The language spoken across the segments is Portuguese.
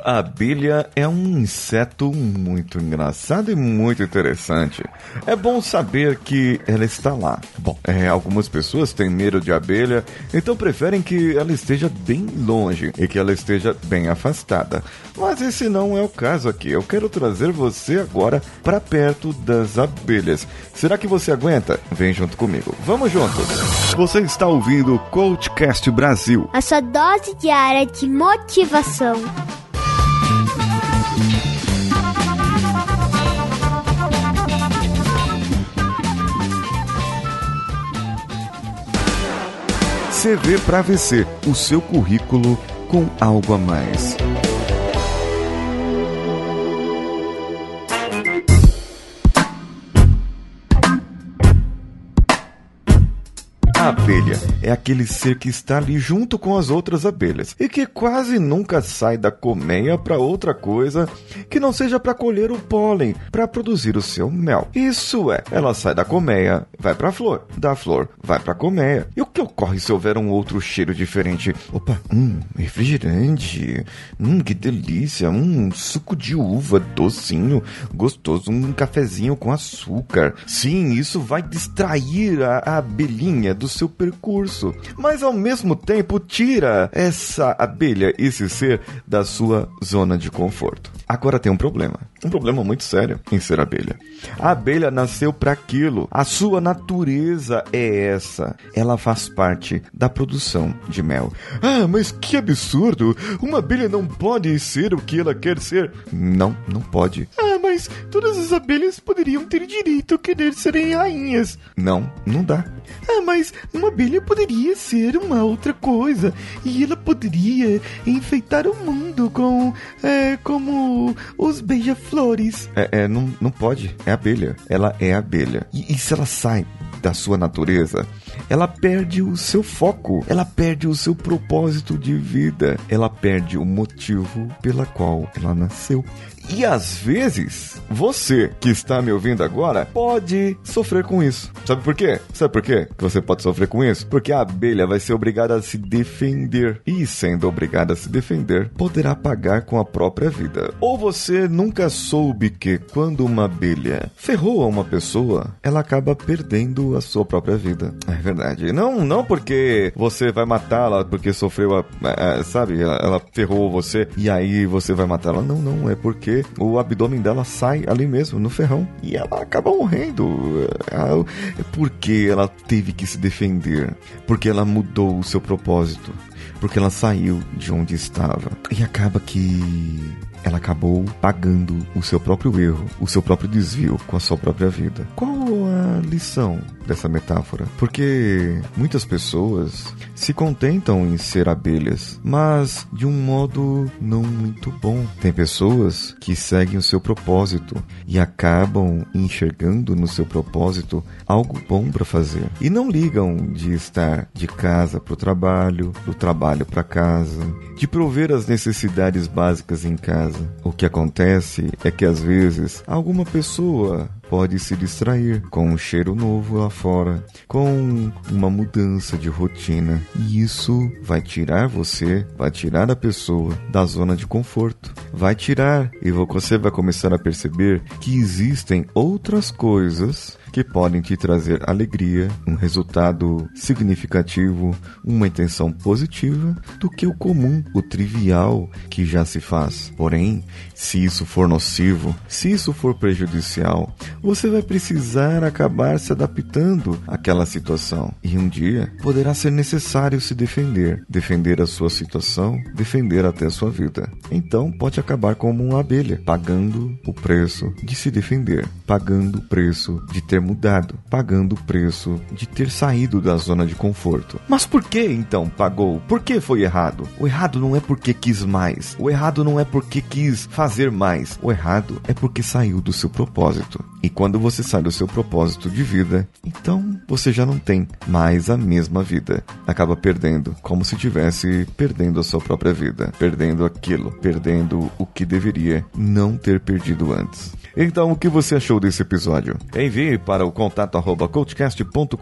A abelha é um inseto muito engraçado e muito interessante. É bom saber que ela está lá. Bom, é, algumas pessoas têm medo de abelha, então preferem que ela esteja bem longe e que ela esteja bem afastada. Mas esse não é o caso aqui. Eu quero trazer você agora para perto das abelhas. Será que você aguenta? Vem junto comigo. Vamos juntos. Você está ouvindo o Coachcast Brasil. A sua dose diária de motivação. CV para VC, o seu currículo com algo a mais. A abelha é aquele ser que está ali junto com as outras abelhas e que quase nunca sai da colmeia para outra coisa que não seja para colher o pólen para produzir o seu mel. Isso é, ela sai da colmeia, vai para a flor, da flor vai para a colmeia. E o que ocorre se houver um outro cheiro diferente? Opa, hum, refrigerante, hum, que delícia, hum, suco de uva docinho, gostoso, um cafezinho com açúcar. Sim, isso vai distrair a, a abelhinha do seu percurso, mas ao mesmo tempo tira essa abelha, esse ser, da sua zona de conforto. Agora tem um problema, um problema muito sério em ser abelha. A abelha nasceu para aquilo, a sua natureza é essa. Ela faz parte da produção de mel. Ah, mas que absurdo! Uma abelha não pode ser o que ela quer ser. Não, não pode. Ah, mas todas as abelhas poderiam ter direito a querer serem rainhas. Não, não dá. Ah, mas uma abelha poderia ser uma outra coisa e ela poderia enfeitar o mundo com, é, como os beija-flores. É, é, não, não pode. É abelha. Ela é abelha. E, e se ela sai da sua natureza, ela perde o seu foco, ela perde o seu propósito de vida, ela perde o motivo pela qual ela nasceu. E às vezes, você que está me ouvindo agora pode sofrer com isso. Sabe por quê? Sabe por quê que você pode sofrer com isso? Porque a abelha vai ser obrigada a se defender. E sendo obrigada a se defender, poderá pagar com a própria vida. Ou você nunca soube que quando uma abelha ferrou a uma pessoa, ela acaba perdendo a sua própria vida. É verdade. Não, não porque você vai matá-la porque sofreu a, a, a sabe, ela, ela ferrou você e aí você vai matá-la. Não, não, é porque o abdômen dela sai ali mesmo, no ferrão. E ela acaba morrendo. É porque ela teve que se defender. Porque ela mudou o seu propósito. Porque ela saiu de onde estava. E acaba que ela acabou pagando o seu próprio erro, o seu próprio desvio com a sua própria vida. Qual a lição dessa metáfora? Porque muitas pessoas se contentam em ser abelhas, mas de um modo não muito bom. Tem pessoas que seguem o seu propósito e acabam enxergando no seu propósito algo bom para fazer e não ligam de estar de casa para o trabalho, do trabalho para casa, de prover as necessidades básicas em casa. O que acontece é que às vezes alguma pessoa pode se distrair com um cheiro novo lá fora, com uma mudança de rotina, e isso vai tirar você, vai tirar a pessoa da zona de conforto, vai tirar e você vai começar a perceber que existem outras coisas que podem te trazer alegria, um resultado significativo, uma intenção positiva do que o comum, o trivial que já se faz. Porém, se isso for nocivo, se isso for prejudicial, você vai precisar acabar se adaptando àquela situação. E um dia poderá ser necessário se defender, defender a sua situação, defender até a sua vida. Então pode acabar como uma abelha, pagando o preço de se defender, pagando o preço de ter mudado, pagando o preço de ter saído da zona de conforto. Mas por que então pagou? Por que foi errado? O errado não é porque quis mais. O errado não é porque quis fazer mais. O errado é porque saiu do seu propósito. E quando você sai do seu propósito de vida, então você já não tem mais a mesma vida. Acaba perdendo, como se tivesse perdendo a sua própria vida, perdendo aquilo, perdendo o que deveria não ter perdido antes. Então, o que você achou desse episódio? Envie para o contato arroba coachcast.com.br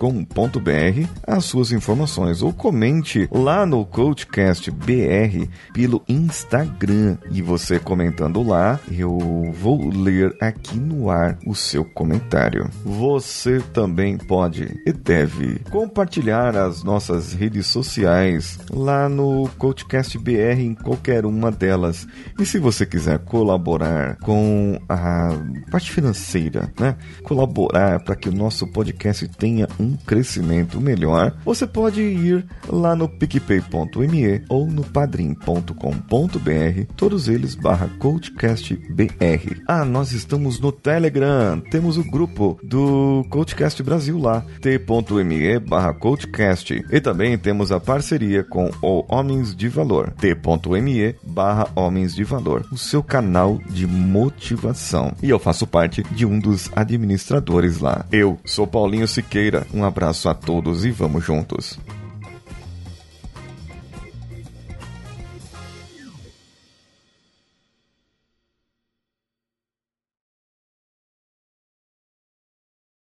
as suas informações ou comente lá no Coachcast BR pelo Instagram. E você comentando lá, eu vou ler aqui no ar o seu comentário. Você também pode e deve compartilhar as nossas redes sociais lá no Coachcast BR em qualquer uma delas. E se você quiser colaborar com a parte financeira, né? Colaborar para que o nosso podcast tenha um crescimento melhor, você pode ir lá no picpay.me ou no padrim.com.br, todos eles barra coachcastbr. Ah, nós estamos no Telegram, temos o grupo do Coachcast Brasil lá, t.me barra coachcast. E também temos a parceria com o Homens de Valor, t.me barra Homens de Valor, o seu canal de motivação. E eu faço parte de um dos administradores lá. Eu sou Paulinho Siqueira. Um abraço a todos e vamos juntos.